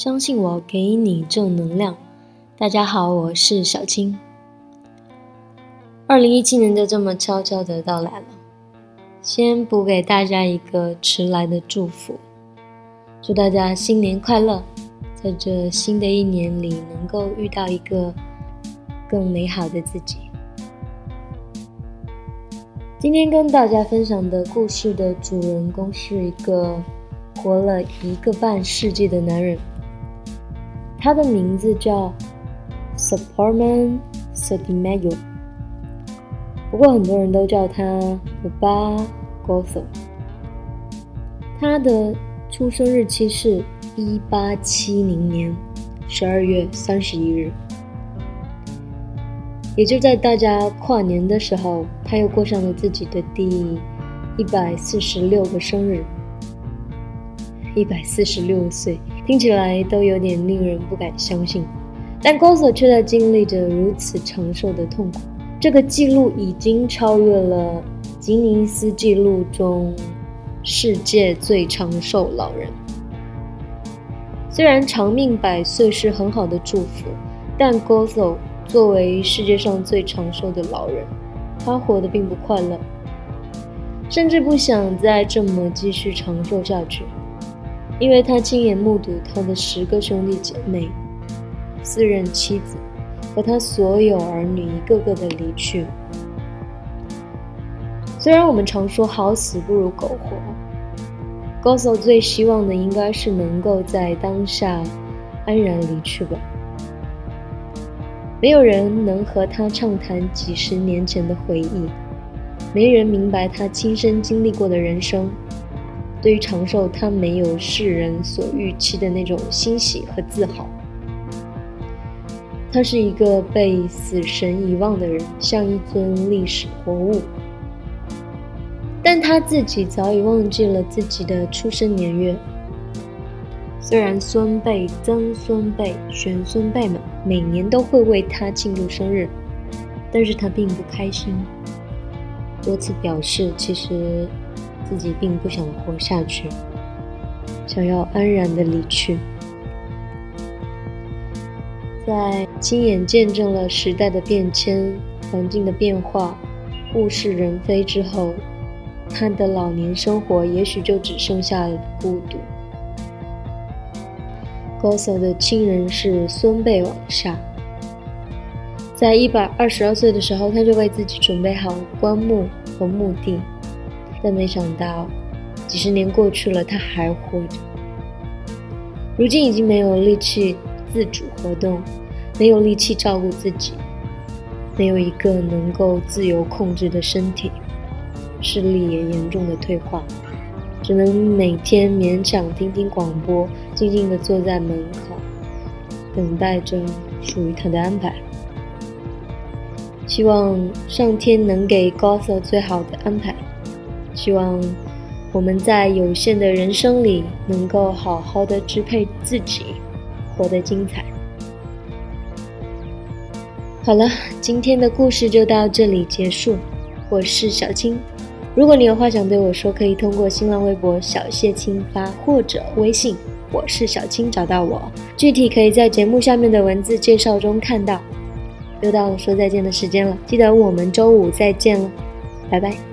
相信我，给你正能量。大家好，我是小青。二零一七年就这么悄悄的到来了，先补给大家一个迟来的祝福，祝大家新年快乐，在这新的一年里能够遇到一个更美好的自己。今天跟大家分享的故事的主人公是一个活了一个半世纪的男人，他的名字叫 Superman Sodimayo，不过很多人都叫他姆巴 Gothel。他的出生日期是一八七零年十二月三十一日。也就在大家跨年的时候，他又过上了自己的第一百四十六个生日。一百四十六岁，听起来都有点令人不敢相信。但 g o s o 却在经历着如此长寿的痛苦。这个记录已经超越了吉尼斯纪录中世界最长寿老人。虽然长命百岁是很好的祝福，但 g o s o 作为世界上最长寿的老人，他活得并不快乐，甚至不想再这么继续长寿下去，因为他亲眼目睹他的十个兄弟姐妹、四任妻子和他所有儿女一个个的离去。虽然我们常说好死不如苟活 g o s o 最希望的应该是能够在当下安然离去吧。没有人能和他畅谈几十年前的回忆，没人明白他亲身经历过的人生。对于长寿，他没有世人所预期的那种欣喜和自豪。他是一个被死神遗忘的人，像一尊历史活物。但他自己早已忘记了自己的出生年月。虽然孙辈、曾孙辈、玄孙辈们每年都会为他庆祝生日，但是他并不开心，多次表示其实自己并不想活下去，想要安然的离去。在亲眼见证了时代的变迁、环境的变化、物是人非之后，他的老年生活也许就只剩下了孤独。高嫂的亲人是孙辈往下，在一百二十二岁的时候，他就为自己准备好棺木和墓地，但没想到几十年过去了，他还活着。如今已经没有力气自主活动，没有力气照顾自己，没有一个能够自由控制的身体，视力也严重的退化。只能每天勉强听听广播，静静地坐在门口，等待着属于他的安排。希望上天能给高瑟最好的安排。希望我们在有限的人生里，能够好好的支配自己，活得精彩。好了，今天的故事就到这里结束。我是小青。如果你有话想对我说，可以通过新浪微博小谢青发或者微信，我是小青找到我。具体可以在节目下面的文字介绍中看到。又到了说再见的时间了，记得我们周五再见了，拜拜。